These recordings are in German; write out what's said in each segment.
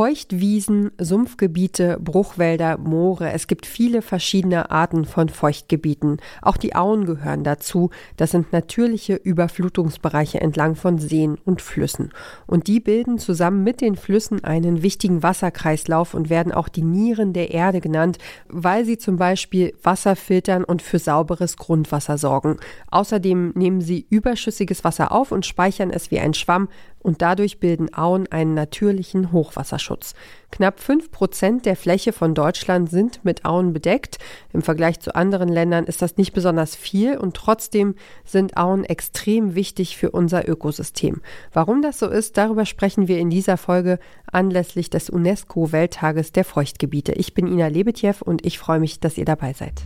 Feuchtwiesen, Sumpfgebiete, Bruchwälder, Moore. Es gibt viele verschiedene Arten von Feuchtgebieten. Auch die Auen gehören dazu. Das sind natürliche Überflutungsbereiche entlang von Seen und Flüssen. Und die bilden zusammen mit den Flüssen einen wichtigen Wasserkreislauf und werden auch die Nieren der Erde genannt, weil sie zum Beispiel Wasser filtern und für sauberes Grundwasser sorgen. Außerdem nehmen sie überschüssiges Wasser auf und speichern es wie ein Schwamm, und dadurch bilden Auen einen natürlichen Hochwasserschutz. Knapp fünf Prozent der Fläche von Deutschland sind mit Auen bedeckt. Im Vergleich zu anderen Ländern ist das nicht besonders viel und trotzdem sind Auen extrem wichtig für unser Ökosystem. Warum das so ist, darüber sprechen wir in dieser Folge anlässlich des UNESCO-Welttages der Feuchtgebiete. Ich bin Ina Lebetjew und ich freue mich, dass ihr dabei seid.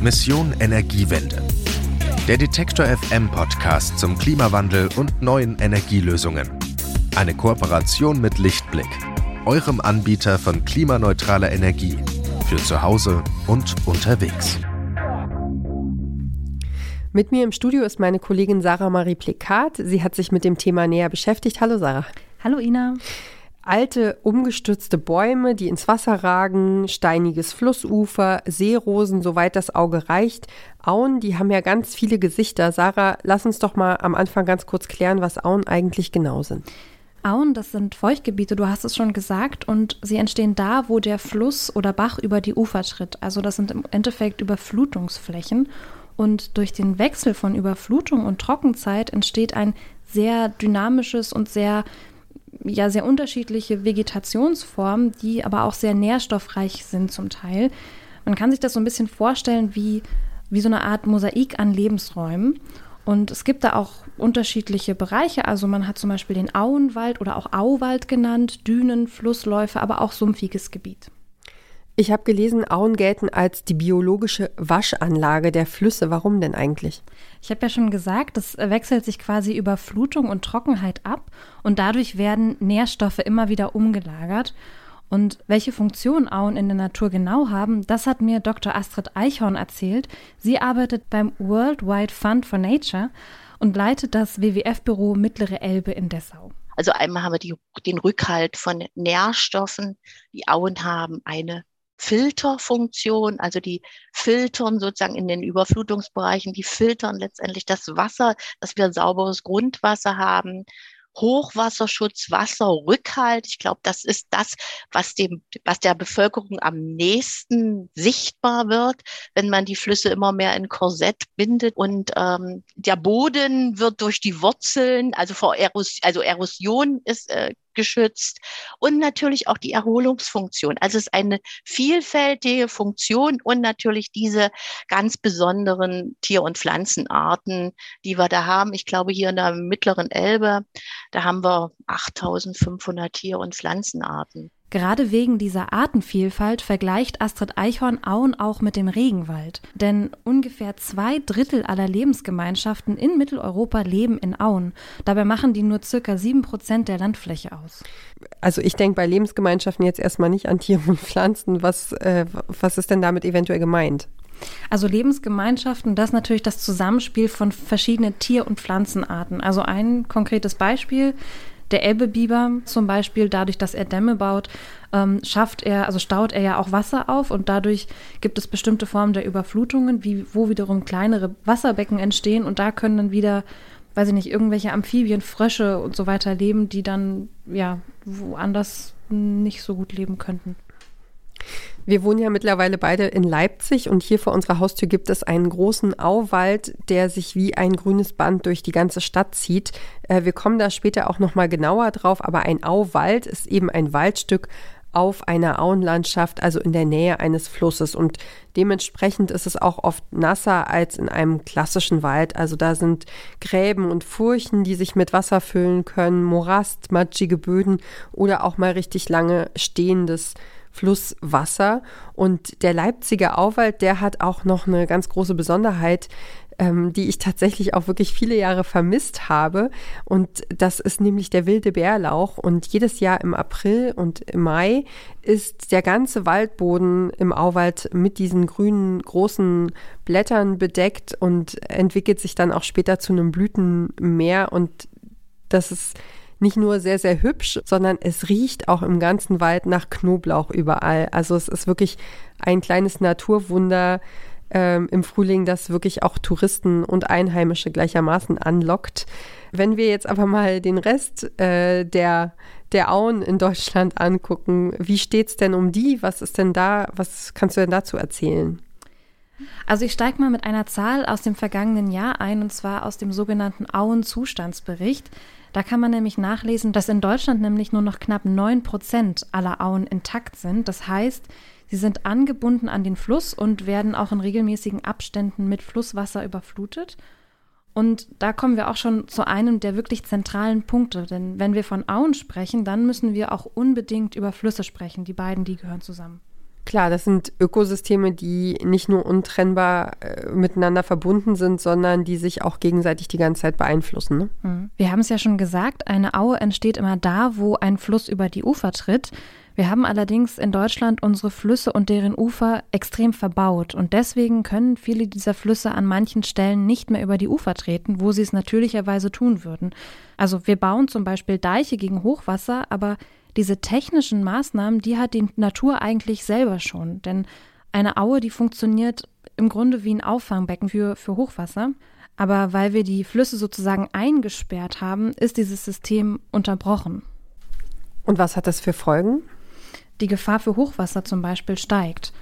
Mission Energiewende der Detektor FM Podcast zum Klimawandel und neuen Energielösungen. Eine Kooperation mit Lichtblick, eurem Anbieter von klimaneutraler Energie für zu Hause und unterwegs. Mit mir im Studio ist meine Kollegin Sarah Marie Plekat. Sie hat sich mit dem Thema näher beschäftigt. Hallo Sarah. Hallo Ina alte, umgestürzte Bäume, die ins Wasser ragen, steiniges Flussufer, Seerosen, soweit das Auge reicht. Auen, die haben ja ganz viele Gesichter. Sarah, lass uns doch mal am Anfang ganz kurz klären, was Auen eigentlich genau sind. Auen, das sind Feuchtgebiete, du hast es schon gesagt, und sie entstehen da, wo der Fluss oder Bach über die Ufer tritt. Also das sind im Endeffekt Überflutungsflächen. Und durch den Wechsel von Überflutung und Trockenzeit entsteht ein sehr dynamisches und sehr ja sehr unterschiedliche Vegetationsformen, die aber auch sehr nährstoffreich sind zum Teil. Man kann sich das so ein bisschen vorstellen wie, wie so eine Art Mosaik an Lebensräumen. Und es gibt da auch unterschiedliche Bereiche. Also man hat zum Beispiel den Auenwald oder auch Auwald genannt, Dünen, Flussläufe, aber auch sumpfiges Gebiet. Ich habe gelesen, Auen gelten als die biologische Waschanlage der Flüsse. Warum denn eigentlich? Ich habe ja schon gesagt, das wechselt sich quasi über Flutung und Trockenheit ab und dadurch werden Nährstoffe immer wieder umgelagert. Und welche Funktion Auen in der Natur genau haben, das hat mir Dr. Astrid Eichhorn erzählt. Sie arbeitet beim Worldwide Fund for Nature und leitet das WWF-Büro Mittlere Elbe in Dessau. Also einmal haben wir die, den Rückhalt von Nährstoffen. Die Auen haben eine Filterfunktion, also die filtern sozusagen in den Überflutungsbereichen, die filtern letztendlich das Wasser, dass wir sauberes Grundwasser haben. Hochwasserschutz, Wasserrückhalt. Ich glaube, das ist das, was dem, was der Bevölkerung am nächsten sichtbar wird, wenn man die Flüsse immer mehr in Korsett bindet und ähm, der Boden wird durch die Wurzeln, also vor Eros also Erosion ist äh, geschützt und natürlich auch die Erholungsfunktion. Also es ist eine vielfältige Funktion und natürlich diese ganz besonderen Tier- und Pflanzenarten, die wir da haben. Ich glaube, hier in der mittleren Elbe, da haben wir 8500 Tier- und Pflanzenarten. Gerade wegen dieser Artenvielfalt vergleicht Astrid Eichhorn Auen auch mit dem Regenwald. Denn ungefähr zwei Drittel aller Lebensgemeinschaften in Mitteleuropa leben in Auen. Dabei machen die nur circa sieben Prozent der Landfläche aus. Also ich denke bei Lebensgemeinschaften jetzt erstmal nicht an Tiere und Pflanzen. Was, äh, was ist denn damit eventuell gemeint? Also Lebensgemeinschaften, das ist natürlich das Zusammenspiel von verschiedenen Tier- und Pflanzenarten. Also ein konkretes Beispiel, der Elbebiber zum Beispiel, dadurch, dass er Dämme baut, ähm, schafft er, also staut er ja auch Wasser auf und dadurch gibt es bestimmte Formen der Überflutungen, wie, wo wiederum kleinere Wasserbecken entstehen und da können dann wieder, weiß ich nicht, irgendwelche Amphibien, Frösche und so weiter leben, die dann ja woanders nicht so gut leben könnten. Wir wohnen ja mittlerweile beide in Leipzig und hier vor unserer Haustür gibt es einen großen Auwald, der sich wie ein grünes Band durch die ganze Stadt zieht. Äh, wir kommen da später auch noch mal genauer drauf, aber ein Auwald ist eben ein Waldstück auf einer Auenlandschaft, also in der Nähe eines Flusses. Und dementsprechend ist es auch oft nasser als in einem klassischen Wald. Also da sind Gräben und Furchen, die sich mit Wasser füllen können, Morast, matschige Böden oder auch mal richtig lange stehendes Flusswasser. Und der Leipziger Auwald, der hat auch noch eine ganz große Besonderheit, ähm, die ich tatsächlich auch wirklich viele Jahre vermisst habe. Und das ist nämlich der wilde Bärlauch. Und jedes Jahr im April und im Mai ist der ganze Waldboden im Auwald mit diesen grünen großen Blättern bedeckt und entwickelt sich dann auch später zu einem Blütenmeer. Und das ist nicht nur sehr, sehr hübsch, sondern es riecht auch im ganzen Wald nach Knoblauch überall. Also es ist wirklich ein kleines Naturwunder ähm, im Frühling, das wirklich auch Touristen und Einheimische gleichermaßen anlockt. Wenn wir jetzt aber mal den Rest äh, der, der Auen in Deutschland angucken, wie steht es denn um die? Was ist denn da, was kannst du denn dazu erzählen? Also ich steige mal mit einer Zahl aus dem vergangenen Jahr ein, und zwar aus dem sogenannten Auen-Zustandsbericht. Da kann man nämlich nachlesen, dass in Deutschland nämlich nur noch knapp 9 Prozent aller Auen intakt sind. Das heißt, sie sind angebunden an den Fluss und werden auch in regelmäßigen Abständen mit Flusswasser überflutet. Und da kommen wir auch schon zu einem der wirklich zentralen Punkte. Denn wenn wir von Auen sprechen, dann müssen wir auch unbedingt über Flüsse sprechen. Die beiden, die gehören zusammen. Klar, das sind Ökosysteme, die nicht nur untrennbar äh, miteinander verbunden sind, sondern die sich auch gegenseitig die ganze Zeit beeinflussen. Ne? Mhm. Wir haben es ja schon gesagt, eine Aue entsteht immer da, wo ein Fluss über die Ufer tritt. Wir haben allerdings in Deutschland unsere Flüsse und deren Ufer extrem verbaut und deswegen können viele dieser Flüsse an manchen Stellen nicht mehr über die Ufer treten, wo sie es natürlicherweise tun würden. Also wir bauen zum Beispiel Deiche gegen Hochwasser, aber diese technischen Maßnahmen, die hat die Natur eigentlich selber schon. Denn eine Aue, die funktioniert im Grunde wie ein Auffangbecken für, für Hochwasser. Aber weil wir die Flüsse sozusagen eingesperrt haben, ist dieses System unterbrochen. Und was hat das für Folgen? Die Gefahr für Hochwasser zum Beispiel steigt.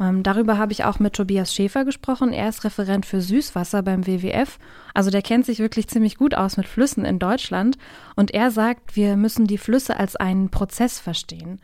Ähm, darüber habe ich auch mit Tobias Schäfer gesprochen. Er ist Referent für Süßwasser beim WWF. Also der kennt sich wirklich ziemlich gut aus mit Flüssen in Deutschland. Und er sagt, wir müssen die Flüsse als einen Prozess verstehen.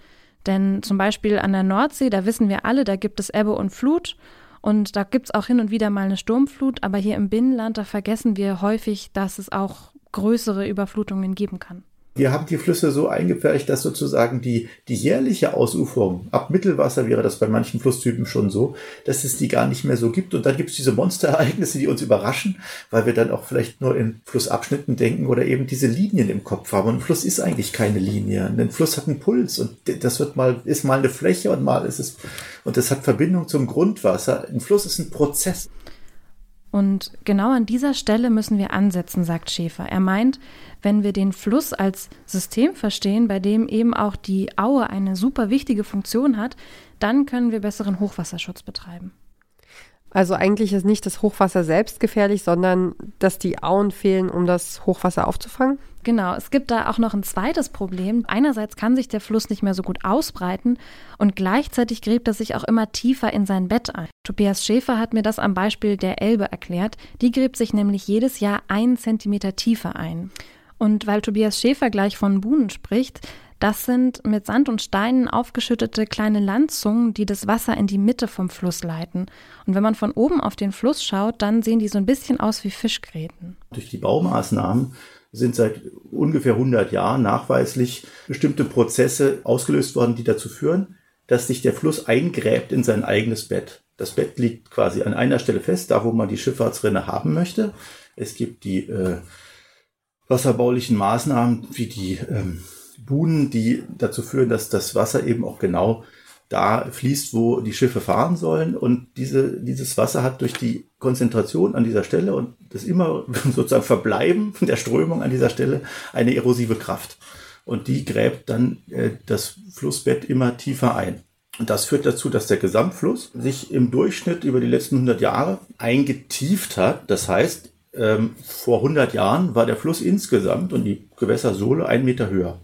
Denn zum Beispiel an der Nordsee, da wissen wir alle, da gibt es Ebbe und Flut. Und da gibt es auch hin und wieder mal eine Sturmflut. Aber hier im Binnenland, da vergessen wir häufig, dass es auch größere Überflutungen geben kann. Wir haben die Flüsse so eingepfercht, dass sozusagen die, die jährliche Ausuferung, ab Mittelwasser wäre das bei manchen Flusstypen schon so, dass es die gar nicht mehr so gibt. Und dann gibt es diese Monsterereignisse, die uns überraschen, weil wir dann auch vielleicht nur in Flussabschnitten denken oder eben diese Linien im Kopf haben. Und ein Fluss ist eigentlich keine Linie. Ein Fluss hat einen Puls und das wird mal, ist mal eine Fläche und mal ist es, und das hat Verbindung zum Grundwasser. Ein Fluss ist ein Prozess. Und genau an dieser Stelle müssen wir ansetzen, sagt Schäfer. Er meint, wenn wir den Fluss als System verstehen, bei dem eben auch die Aue eine super wichtige Funktion hat, dann können wir besseren Hochwasserschutz betreiben. Also eigentlich ist nicht das Hochwasser selbst gefährlich, sondern dass die Auen fehlen, um das Hochwasser aufzufangen? Genau, es gibt da auch noch ein zweites Problem. Einerseits kann sich der Fluss nicht mehr so gut ausbreiten und gleichzeitig gräbt er sich auch immer tiefer in sein Bett ein. Tobias Schäfer hat mir das am Beispiel der Elbe erklärt. Die gräbt sich nämlich jedes Jahr einen Zentimeter tiefer ein. Und weil Tobias Schäfer gleich von Buhnen spricht, das sind mit Sand und Steinen aufgeschüttete kleine Landzungen, die das Wasser in die Mitte vom Fluss leiten. Und wenn man von oben auf den Fluss schaut, dann sehen die so ein bisschen aus wie Fischgräten. Durch die Baumaßnahmen sind seit ungefähr 100 Jahren nachweislich bestimmte Prozesse ausgelöst worden, die dazu führen, dass sich der Fluss eingräbt in sein eigenes Bett. Das Bett liegt quasi an einer Stelle fest, da wo man die Schifffahrtsrinne haben möchte. Es gibt die äh, wasserbaulichen Maßnahmen wie die ähm, Buhnen, die dazu führen, dass das Wasser eben auch genau da fließt, wo die Schiffe fahren sollen. Und diese, dieses Wasser hat durch die Konzentration an dieser Stelle und das immer sozusagen Verbleiben der Strömung an dieser Stelle eine erosive Kraft. Und die gräbt dann äh, das Flussbett immer tiefer ein. Und das führt dazu, dass der Gesamtfluss sich im Durchschnitt über die letzten 100 Jahre eingetieft hat. Das heißt, ähm, vor 100 Jahren war der Fluss insgesamt und die Gewässersohle ein Meter höher.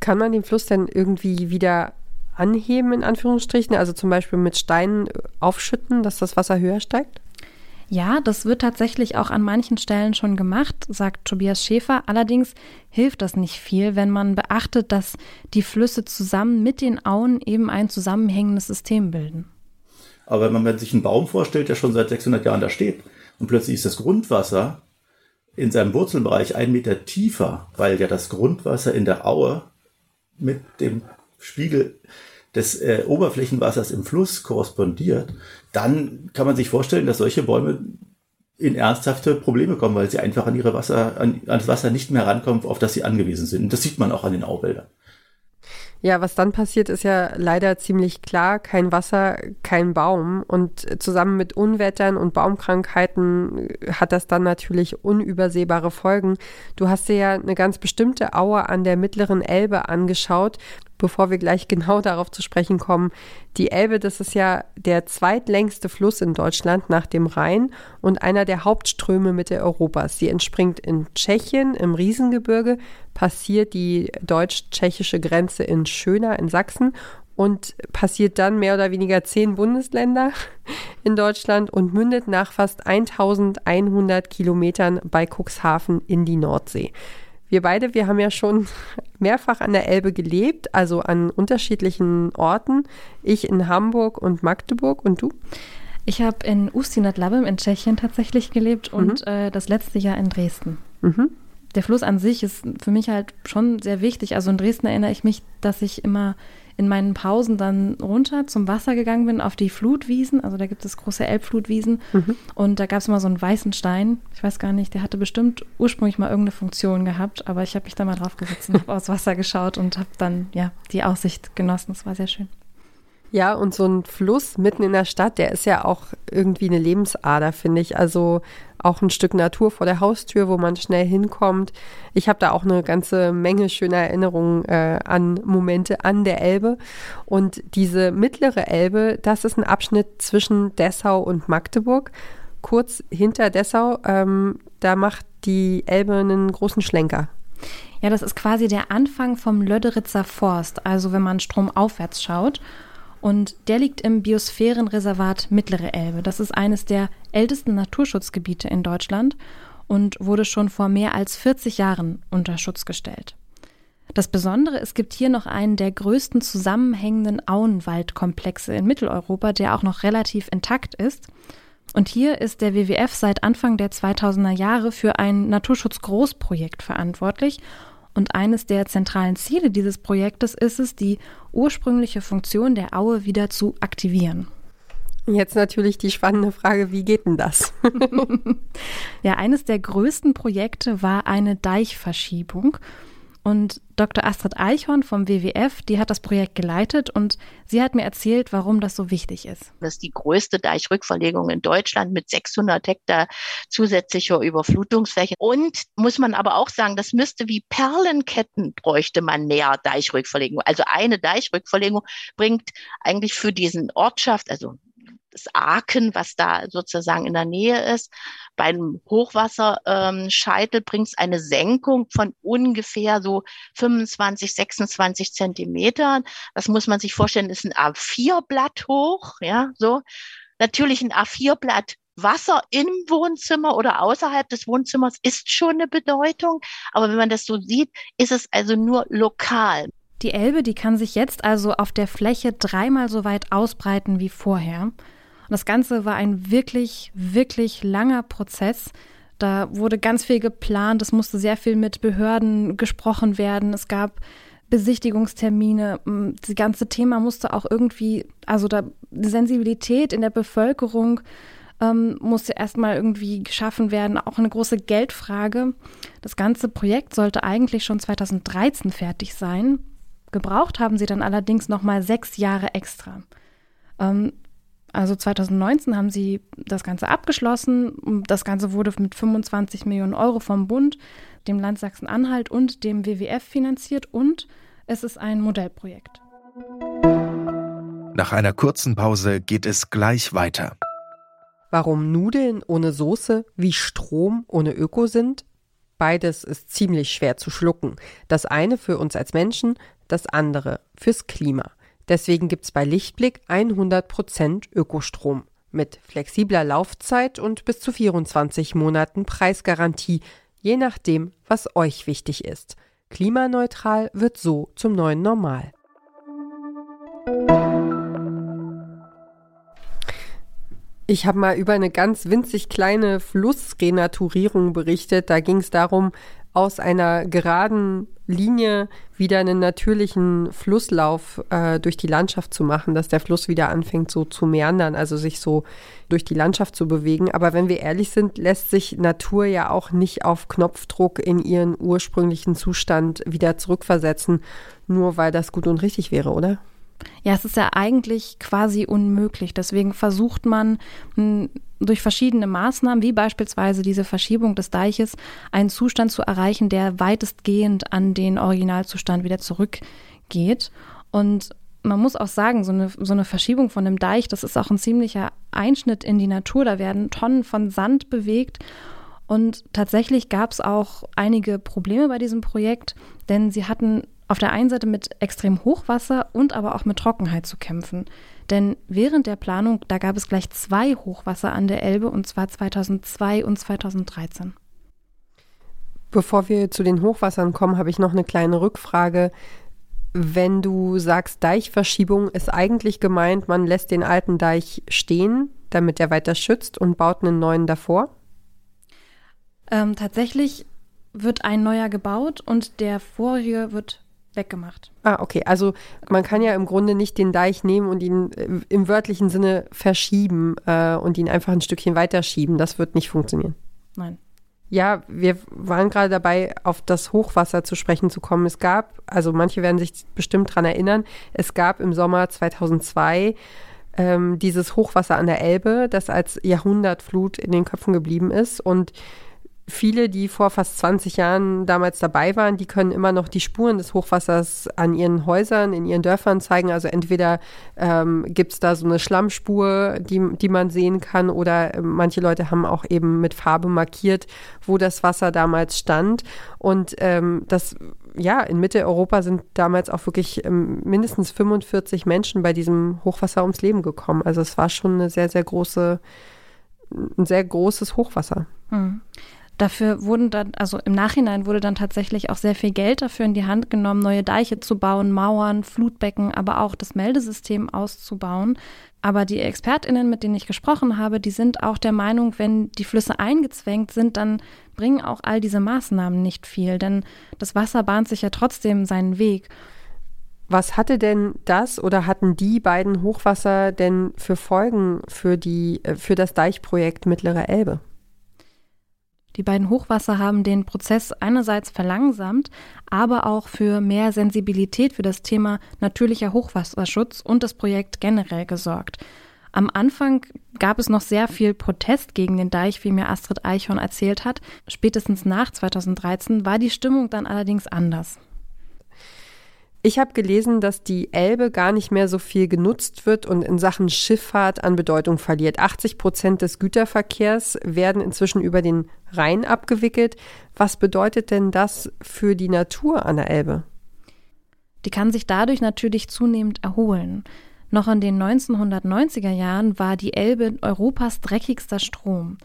Kann man den Fluss denn irgendwie wieder anheben, in Anführungsstrichen? Also zum Beispiel mit Steinen aufschütten, dass das Wasser höher steigt? Ja, das wird tatsächlich auch an manchen Stellen schon gemacht, sagt Tobias Schäfer. Allerdings hilft das nicht viel, wenn man beachtet, dass die Flüsse zusammen mit den Auen eben ein zusammenhängendes System bilden. Aber wenn man sich einen Baum vorstellt, der schon seit 600 Jahren da steht und plötzlich ist das Grundwasser in seinem Wurzelbereich einen Meter tiefer, weil ja das Grundwasser in der Aue mit dem Spiegel des äh, Oberflächenwassers im Fluss korrespondiert, dann kann man sich vorstellen, dass solche Bäume in ernsthafte Probleme kommen, weil sie einfach an ihre Wasser, an, an das Wasser nicht mehr rankommen, auf das sie angewiesen sind. Und das sieht man auch an den Auwäldern. Ja, was dann passiert, ist ja leider ziemlich klar. Kein Wasser, kein Baum. Und zusammen mit Unwettern und Baumkrankheiten hat das dann natürlich unübersehbare Folgen. Du hast dir ja eine ganz bestimmte Aue an der mittleren Elbe angeschaut bevor wir gleich genau darauf zu sprechen kommen. Die Elbe, das ist ja der zweitlängste Fluss in Deutschland nach dem Rhein und einer der Hauptströme Mitteleuropas. Sie entspringt in Tschechien im Riesengebirge, passiert die deutsch-tschechische Grenze in Schöner in Sachsen und passiert dann mehr oder weniger zehn Bundesländer in Deutschland und mündet nach fast 1100 Kilometern bei Cuxhaven in die Nordsee. Wir beide, wir haben ja schon mehrfach an der Elbe gelebt, also an unterschiedlichen Orten. Ich in Hamburg und Magdeburg und du? Ich habe in Ústí nad Labem in Tschechien tatsächlich gelebt und mhm. äh, das letzte Jahr in Dresden. Mhm. Der Fluss an sich ist für mich halt schon sehr wichtig. Also in Dresden erinnere ich mich, dass ich immer in meinen Pausen dann runter zum Wasser gegangen bin auf die Flutwiesen. Also da gibt es große Elbflutwiesen. Mhm. Und da gab es immer so einen weißen Stein. Ich weiß gar nicht, der hatte bestimmt ursprünglich mal irgendeine Funktion gehabt, aber ich habe mich da mal drauf gesetzt und habe aufs Wasser geschaut und habe dann ja die Aussicht genossen. Das war sehr schön. Ja, und so ein Fluss mitten in der Stadt, der ist ja auch irgendwie eine Lebensader, finde ich. Also auch ein Stück Natur vor der Haustür, wo man schnell hinkommt. Ich habe da auch eine ganze Menge schöner Erinnerungen äh, an Momente an der Elbe. Und diese mittlere Elbe, das ist ein Abschnitt zwischen Dessau und Magdeburg. Kurz hinter Dessau, ähm, da macht die Elbe einen großen Schlenker. Ja, das ist quasi der Anfang vom Löderitzer Forst, also wenn man stromaufwärts schaut. Und der liegt im Biosphärenreservat Mittlere Elbe. Das ist eines der ältesten Naturschutzgebiete in Deutschland und wurde schon vor mehr als 40 Jahren unter Schutz gestellt. Das Besondere, es gibt hier noch einen der größten zusammenhängenden Auenwaldkomplexe in Mitteleuropa, der auch noch relativ intakt ist. Und hier ist der WWF seit Anfang der 2000er Jahre für ein Naturschutzgroßprojekt verantwortlich und eines der zentralen Ziele dieses Projektes ist es, die ursprüngliche Funktion der Aue wieder zu aktivieren. Jetzt natürlich die spannende Frage, wie geht denn das? ja, eines der größten Projekte war eine Deichverschiebung. Und Dr. Astrid Eichhorn vom WWF, die hat das Projekt geleitet und sie hat mir erzählt, warum das so wichtig ist. Das ist die größte Deichrückverlegung in Deutschland mit 600 Hektar zusätzlicher Überflutungsfläche. Und muss man aber auch sagen, das müsste wie Perlenketten bräuchte man mehr Deichrückverlegung. Also eine Deichrückverlegung bringt eigentlich für diesen Ortschaft, also das Aken, was da sozusagen in der Nähe ist. Beim Hochwasserscheitel ähm, bringt es eine Senkung von ungefähr so 25, 26 Zentimetern. Das muss man sich vorstellen, ist ein A4-Blatt hoch, ja, so. Natürlich ein A4-Blatt Wasser im Wohnzimmer oder außerhalb des Wohnzimmers ist schon eine Bedeutung. Aber wenn man das so sieht, ist es also nur lokal. Die Elbe, die kann sich jetzt also auf der Fläche dreimal so weit ausbreiten wie vorher. Und das Ganze war ein wirklich, wirklich langer Prozess. Da wurde ganz viel geplant, es musste sehr viel mit Behörden gesprochen werden. Es gab Besichtigungstermine. Das ganze Thema musste auch irgendwie, also da Sensibilität in der Bevölkerung ähm, musste erstmal irgendwie geschaffen werden. Auch eine große Geldfrage. Das ganze Projekt sollte eigentlich schon 2013 fertig sein. Gebraucht haben sie dann allerdings nochmal sechs Jahre extra. Ähm, also 2019 haben sie das Ganze abgeschlossen. Das Ganze wurde mit 25 Millionen Euro vom Bund, dem Land Sachsen-Anhalt und dem WWF finanziert und es ist ein Modellprojekt. Nach einer kurzen Pause geht es gleich weiter. Warum Nudeln ohne Soße wie Strom ohne Öko sind? Beides ist ziemlich schwer zu schlucken. Das eine für uns als Menschen, das andere fürs Klima. Deswegen gibt es bei Lichtblick 100% Ökostrom mit flexibler Laufzeit und bis zu 24 Monaten Preisgarantie, je nachdem, was euch wichtig ist. Klimaneutral wird so zum neuen Normal. Ich habe mal über eine ganz winzig kleine Flussrenaturierung berichtet. Da ging es darum, aus einer geraden Linie wieder einen natürlichen Flusslauf äh, durch die Landschaft zu machen, dass der Fluss wieder anfängt so zu meandern, also sich so durch die Landschaft zu bewegen. Aber wenn wir ehrlich sind, lässt sich Natur ja auch nicht auf Knopfdruck in ihren ursprünglichen Zustand wieder zurückversetzen, nur weil das gut und richtig wäre, oder? Ja, es ist ja eigentlich quasi unmöglich. Deswegen versucht man hm, durch verschiedene Maßnahmen, wie beispielsweise diese Verschiebung des Deiches, einen Zustand zu erreichen, der weitestgehend an den Originalzustand wieder zurückgeht. Und man muss auch sagen, so eine, so eine Verschiebung von einem Deich, das ist auch ein ziemlicher Einschnitt in die Natur. Da werden Tonnen von Sand bewegt. Und tatsächlich gab es auch einige Probleme bei diesem Projekt, denn sie hatten auf der einen Seite mit extrem Hochwasser und aber auch mit Trockenheit zu kämpfen. Denn während der Planung, da gab es gleich zwei Hochwasser an der Elbe und zwar 2002 und 2013. Bevor wir zu den Hochwassern kommen, habe ich noch eine kleine Rückfrage. Wenn du sagst, Deichverschiebung ist eigentlich gemeint, man lässt den alten Deich stehen, damit er weiter schützt und baut einen neuen davor? Ähm, tatsächlich wird ein neuer gebaut und der vorige wird weggemacht. Ah, okay. Also man kann ja im Grunde nicht den Deich nehmen und ihn äh, im wörtlichen Sinne verschieben äh, und ihn einfach ein Stückchen weiterschieben. Das wird nicht funktionieren. Nein. Ja, wir waren gerade dabei, auf das Hochwasser zu sprechen zu kommen. Es gab, also manche werden sich bestimmt daran erinnern, es gab im Sommer 2002 ähm, dieses Hochwasser an der Elbe, das als Jahrhundertflut in den Köpfen geblieben ist. Und viele, die vor fast 20 Jahren damals dabei waren, die können immer noch die Spuren des Hochwassers an ihren Häusern, in ihren Dörfern zeigen. Also entweder ähm, gibt es da so eine Schlammspur, die, die man sehen kann, oder äh, manche Leute haben auch eben mit Farbe markiert, wo das Wasser damals stand. Und ähm, das, ja, in Mitteleuropa sind damals auch wirklich ähm, mindestens 45 Menschen bei diesem Hochwasser ums Leben gekommen. Also es war schon eine sehr, sehr große, ein sehr großes Hochwasser. Hm. Dafür wurden dann, also im Nachhinein wurde dann tatsächlich auch sehr viel Geld dafür in die Hand genommen, neue Deiche zu bauen, Mauern, Flutbecken, aber auch das Meldesystem auszubauen. Aber die ExpertInnen, mit denen ich gesprochen habe, die sind auch der Meinung, wenn die Flüsse eingezwängt sind, dann bringen auch all diese Maßnahmen nicht viel, denn das Wasser bahnt sich ja trotzdem seinen Weg. Was hatte denn das oder hatten die beiden Hochwasser denn für Folgen für, die, äh, für das Deichprojekt Mittlere Elbe? Die beiden Hochwasser haben den Prozess einerseits verlangsamt, aber auch für mehr Sensibilität für das Thema natürlicher Hochwasserschutz und das Projekt generell gesorgt. Am Anfang gab es noch sehr viel Protest gegen den Deich, wie mir Astrid Eichhorn erzählt hat. Spätestens nach 2013 war die Stimmung dann allerdings anders. Ich habe gelesen, dass die Elbe gar nicht mehr so viel genutzt wird und in Sachen Schifffahrt an Bedeutung verliert. 80 Prozent des Güterverkehrs werden inzwischen über den Rhein abgewickelt. Was bedeutet denn das für die Natur an der Elbe? Die kann sich dadurch natürlich zunehmend erholen. Noch in den 1990er Jahren war die Elbe Europas dreckigster Strom.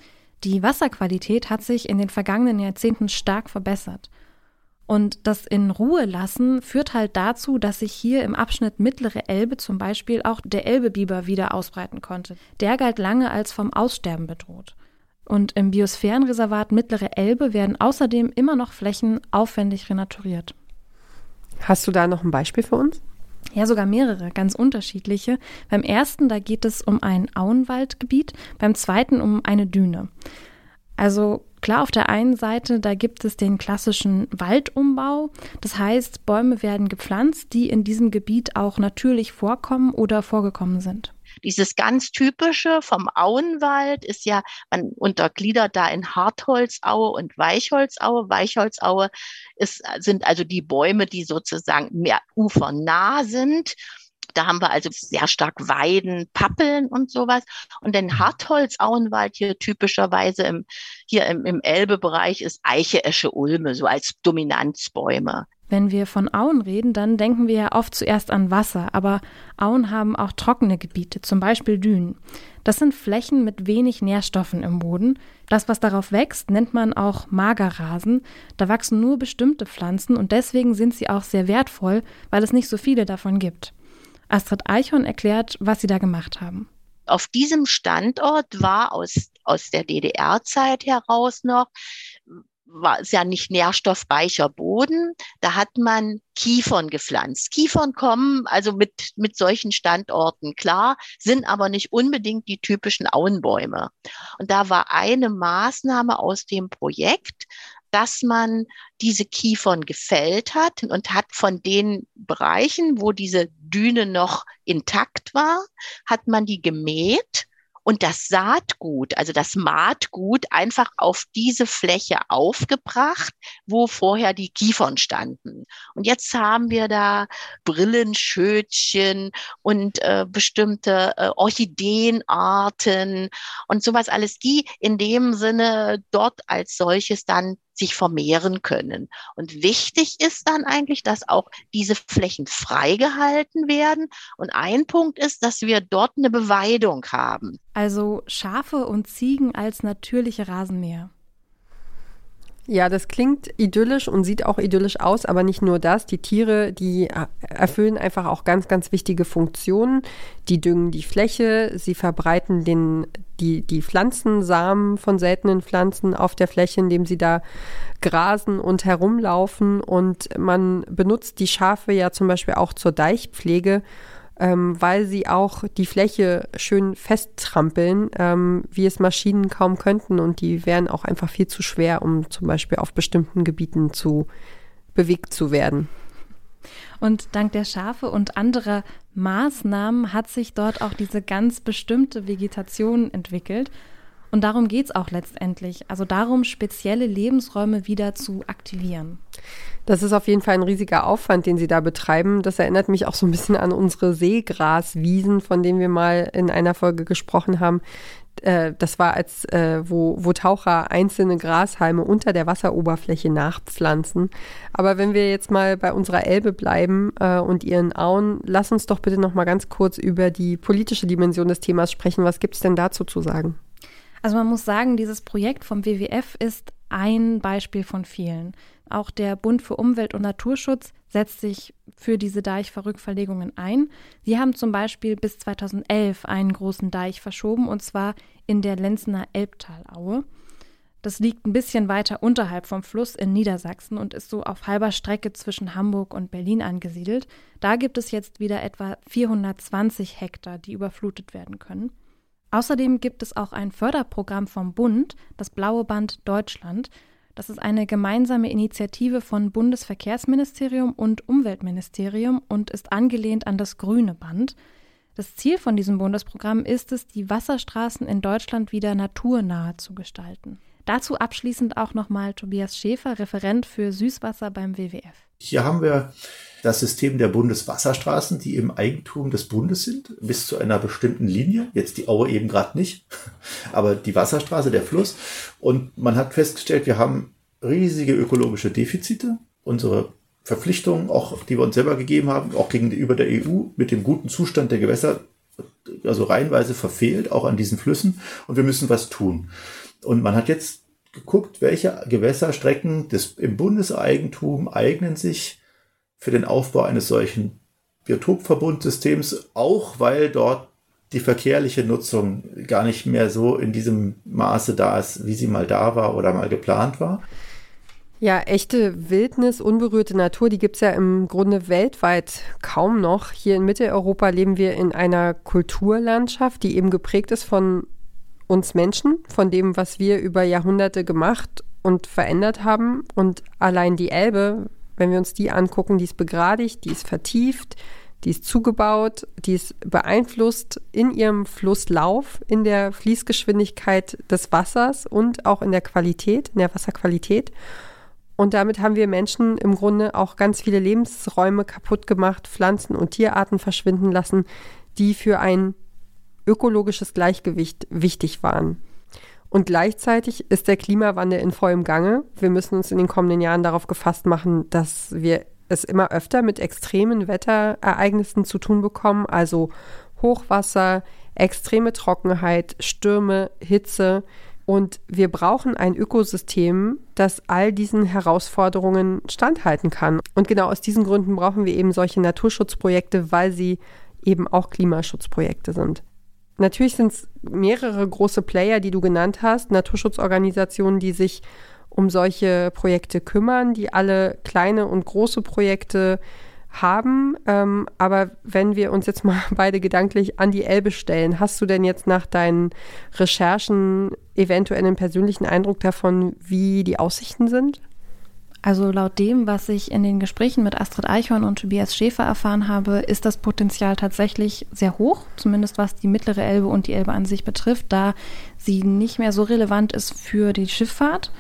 Die Wasserqualität hat sich in den vergangenen Jahrzehnten stark verbessert. Und das in Ruhe lassen führt halt dazu, dass sich hier im Abschnitt Mittlere Elbe zum Beispiel auch der Elbebiber wieder ausbreiten konnte. Der galt lange als vom Aussterben bedroht. Und im Biosphärenreservat Mittlere Elbe werden außerdem immer noch Flächen aufwendig renaturiert. Hast du da noch ein Beispiel für uns? Ja, sogar mehrere, ganz unterschiedliche. Beim ersten, da geht es um ein Auenwaldgebiet, beim zweiten um eine Düne. Also klar, auf der einen Seite, da gibt es den klassischen Waldumbau. Das heißt, Bäume werden gepflanzt, die in diesem Gebiet auch natürlich vorkommen oder vorgekommen sind. Dieses ganz typische vom Auenwald ist ja, man untergliedert da in Hartholzaue und Weichholzaue. Weichholzaue ist, sind also die Bäume, die sozusagen mehr ufernah sind. Da haben wir also sehr stark Weiden, Pappeln und sowas. Und den mhm. Hartholzauenwald hier typischerweise im, hier im, im Elbebereich ist Eiche, Esche, Ulme, so als Dominanzbäume. Wenn wir von Auen reden, dann denken wir ja oft zuerst an Wasser, aber Auen haben auch trockene Gebiete, zum Beispiel Dünen. Das sind Flächen mit wenig Nährstoffen im Boden. Das, was darauf wächst, nennt man auch Magerrasen. Da wachsen nur bestimmte Pflanzen und deswegen sind sie auch sehr wertvoll, weil es nicht so viele davon gibt. Astrid Eichhorn erklärt, was sie da gemacht haben. Auf diesem Standort war aus, aus der DDR-Zeit heraus noch war es ja nicht nährstoffreicher Boden. Da hat man Kiefern gepflanzt. Kiefern kommen also mit, mit solchen Standorten klar, sind aber nicht unbedingt die typischen Auenbäume. Und da war eine Maßnahme aus dem Projekt, dass man diese Kiefern gefällt hat und hat von den Bereichen, wo diese Düne noch intakt war, hat man die gemäht und das Saatgut, also das Maatgut, einfach auf diese Fläche aufgebracht, wo vorher die Kiefern standen. Und jetzt haben wir da Brillenschötchen und äh, bestimmte äh, Orchideenarten und sowas alles, die in dem Sinne dort als solches dann sich vermehren können. Und wichtig ist dann eigentlich, dass auch diese Flächen freigehalten werden. Und ein Punkt ist, dass wir dort eine Beweidung haben. Also Schafe und Ziegen als natürliche Rasenmäher. Ja, das klingt idyllisch und sieht auch idyllisch aus, aber nicht nur das. Die Tiere, die erfüllen einfach auch ganz, ganz wichtige Funktionen. Die düngen die Fläche, sie verbreiten den, die, die Pflanzensamen von seltenen Pflanzen auf der Fläche, indem sie da grasen und herumlaufen. Und man benutzt die Schafe ja zum Beispiel auch zur Deichpflege ähm, weil sie auch die Fläche schön festtrampeln, ähm, wie es Maschinen kaum könnten. Und die wären auch einfach viel zu schwer, um zum Beispiel auf bestimmten Gebieten zu bewegt zu werden. Und dank der Schafe und anderer Maßnahmen hat sich dort auch diese ganz bestimmte Vegetation entwickelt. Und darum geht es auch letztendlich. Also darum, spezielle Lebensräume wieder zu aktivieren. Das ist auf jeden Fall ein riesiger Aufwand, den Sie da betreiben. Das erinnert mich auch so ein bisschen an unsere Seegraswiesen, von denen wir mal in einer Folge gesprochen haben. Äh, das war als, äh, wo, wo Taucher einzelne Grashalme unter der Wasseroberfläche nachpflanzen. Aber wenn wir jetzt mal bei unserer Elbe bleiben äh, und ihren Auen, lass uns doch bitte noch mal ganz kurz über die politische Dimension des Themas sprechen. Was gibt es denn dazu zu sagen? Also man muss sagen, dieses Projekt vom WWF ist ein Beispiel von vielen. Auch der Bund für Umwelt und Naturschutz setzt sich für diese Deichverrückverlegungen ein. Sie haben zum Beispiel bis 2011 einen großen Deich verschoben, und zwar in der Lenzener Elbtalaue. Das liegt ein bisschen weiter unterhalb vom Fluss in Niedersachsen und ist so auf halber Strecke zwischen Hamburg und Berlin angesiedelt. Da gibt es jetzt wieder etwa 420 Hektar, die überflutet werden können. Außerdem gibt es auch ein Förderprogramm vom Bund, das Blaue Band Deutschland. Das ist eine gemeinsame Initiative von Bundesverkehrsministerium und Umweltministerium und ist angelehnt an das Grüne Band. Das Ziel von diesem Bundesprogramm ist es, die Wasserstraßen in Deutschland wieder naturnahe zu gestalten. Dazu abschließend auch nochmal Tobias Schäfer, Referent für Süßwasser beim WWF. Hier haben wir das System der Bundeswasserstraßen, die im Eigentum des Bundes sind, bis zu einer bestimmten Linie. Jetzt die Aue eben gerade nicht, aber die Wasserstraße, der Fluss. Und man hat festgestellt, wir haben riesige ökologische Defizite. Unsere Verpflichtungen, auch die wir uns selber gegeben haben, auch gegenüber der EU mit dem guten Zustand der Gewässer, also reihenweise verfehlt, auch an diesen Flüssen. Und wir müssen was tun. Und man hat jetzt geguckt, welche Gewässerstrecken des, im Bundeseigentum eignen sich für den Aufbau eines solchen Biotopverbundsystems, auch weil dort die verkehrliche Nutzung gar nicht mehr so in diesem Maße da ist, wie sie mal da war oder mal geplant war. Ja, echte Wildnis, unberührte Natur, die gibt es ja im Grunde weltweit kaum noch. Hier in Mitteleuropa leben wir in einer Kulturlandschaft, die eben geprägt ist von uns Menschen, von dem, was wir über Jahrhunderte gemacht und verändert haben. Und allein die Elbe, wenn wir uns die angucken, die ist begradigt, die ist vertieft, die ist zugebaut, die ist beeinflusst in ihrem Flusslauf, in der Fließgeschwindigkeit des Wassers und auch in der Qualität, in der Wasserqualität. Und damit haben wir Menschen im Grunde auch ganz viele Lebensräume kaputt gemacht, Pflanzen und Tierarten verschwinden lassen, die für ein ökologisches Gleichgewicht wichtig waren. Und gleichzeitig ist der Klimawandel in vollem Gange. Wir müssen uns in den kommenden Jahren darauf gefasst machen, dass wir es immer öfter mit extremen Wetterereignissen zu tun bekommen, also Hochwasser, extreme Trockenheit, Stürme, Hitze. Und wir brauchen ein Ökosystem, das all diesen Herausforderungen standhalten kann. Und genau aus diesen Gründen brauchen wir eben solche Naturschutzprojekte, weil sie eben auch Klimaschutzprojekte sind. Natürlich sind es mehrere große Player, die du genannt hast, Naturschutzorganisationen, die sich um solche Projekte kümmern, die alle kleine und große Projekte haben. Ähm, aber wenn wir uns jetzt mal beide gedanklich an die Elbe stellen, hast du denn jetzt nach deinen Recherchen eventuell einen persönlichen Eindruck davon, wie die Aussichten sind? Also laut dem, was ich in den Gesprächen mit Astrid Eichhorn und Tobias Schäfer erfahren habe, ist das Potenzial tatsächlich sehr hoch, zumindest was die mittlere Elbe und die Elbe an sich betrifft, da sie nicht mehr so relevant ist für die Schifffahrt.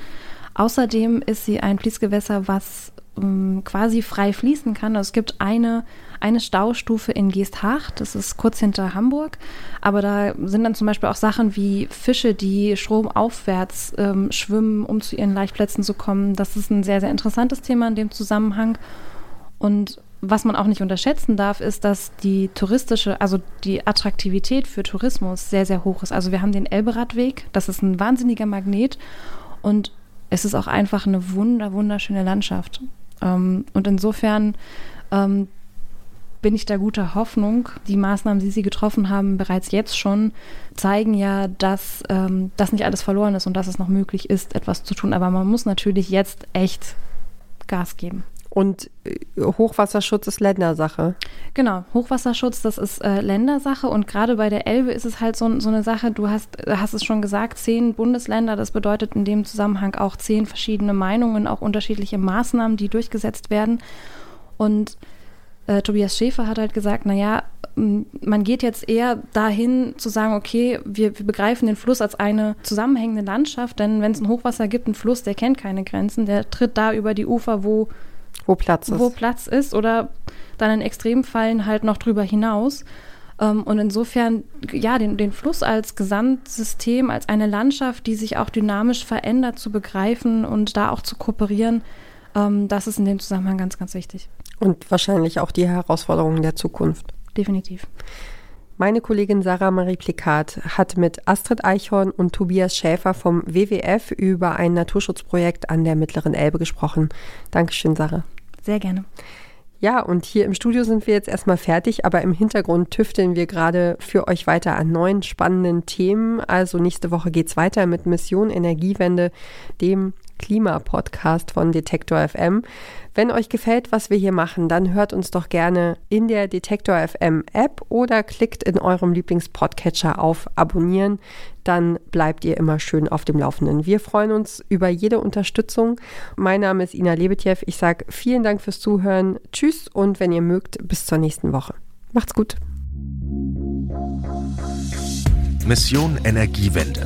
Außerdem ist sie ein Fließgewässer, was ähm, quasi frei fließen kann. Also es gibt eine, eine Staustufe in Geesthacht, das ist kurz hinter Hamburg, aber da sind dann zum Beispiel auch Sachen wie Fische, die stromaufwärts ähm, schwimmen, um zu ihren Leichtplätzen zu kommen. Das ist ein sehr, sehr interessantes Thema in dem Zusammenhang. Und was man auch nicht unterschätzen darf, ist, dass die touristische, also die Attraktivität für Tourismus sehr, sehr hoch ist. Also wir haben den Elberadweg, das ist ein wahnsinniger Magnet und es ist auch einfach eine wunder, wunderschöne Landschaft. Ähm, und insofern ähm, bin ich da guter Hoffnung. Die Maßnahmen, die Sie getroffen haben, bereits jetzt schon, zeigen ja, dass ähm, das nicht alles verloren ist und dass es noch möglich ist, etwas zu tun. Aber man muss natürlich jetzt echt Gas geben. Und äh, Hochwasserschutz ist Ländersache. Genau, Hochwasserschutz, das ist äh, Ländersache. Und gerade bei der Elbe ist es halt so, so eine Sache, du hast, hast es schon gesagt, zehn Bundesländer. Das bedeutet in dem Zusammenhang auch zehn verschiedene Meinungen, auch unterschiedliche Maßnahmen, die durchgesetzt werden. Und äh, Tobias Schäfer hat halt gesagt, naja, man geht jetzt eher dahin zu sagen, okay, wir, wir, begreifen den Fluss als eine zusammenhängende Landschaft, denn wenn es ein Hochwasser gibt, ein Fluss, der kennt keine Grenzen, der tritt da über die Ufer, wo wo Platz ist. Wo Platz ist oder dann in Extremfällen halt noch drüber hinaus. Ähm, und insofern, ja, den, den Fluss als Gesamtsystem, als eine Landschaft, die sich auch dynamisch verändert, zu begreifen und da auch zu kooperieren, ähm, das ist in dem Zusammenhang ganz, ganz wichtig. Und wahrscheinlich auch die Herausforderungen der Zukunft. Definitiv. Meine Kollegin Sarah Marie Plikat hat mit Astrid Eichhorn und Tobias Schäfer vom WWF über ein Naturschutzprojekt an der Mittleren Elbe gesprochen. Dankeschön, Sarah. Sehr gerne. Ja, und hier im Studio sind wir jetzt erstmal fertig, aber im Hintergrund tüfteln wir gerade für euch weiter an neuen spannenden Themen. Also nächste Woche geht es weiter mit Mission Energiewende, dem Klimapodcast von Detektor FM. Wenn euch gefällt, was wir hier machen, dann hört uns doch gerne in der Detektor FM App oder klickt in eurem Lieblingspodcatcher auf Abonnieren. Dann bleibt ihr immer schön auf dem Laufenden. Wir freuen uns über jede Unterstützung. Mein Name ist Ina Lebetjew. Ich sage vielen Dank fürs Zuhören. Tschüss und wenn ihr mögt, bis zur nächsten Woche. Macht's gut. Mission Energiewende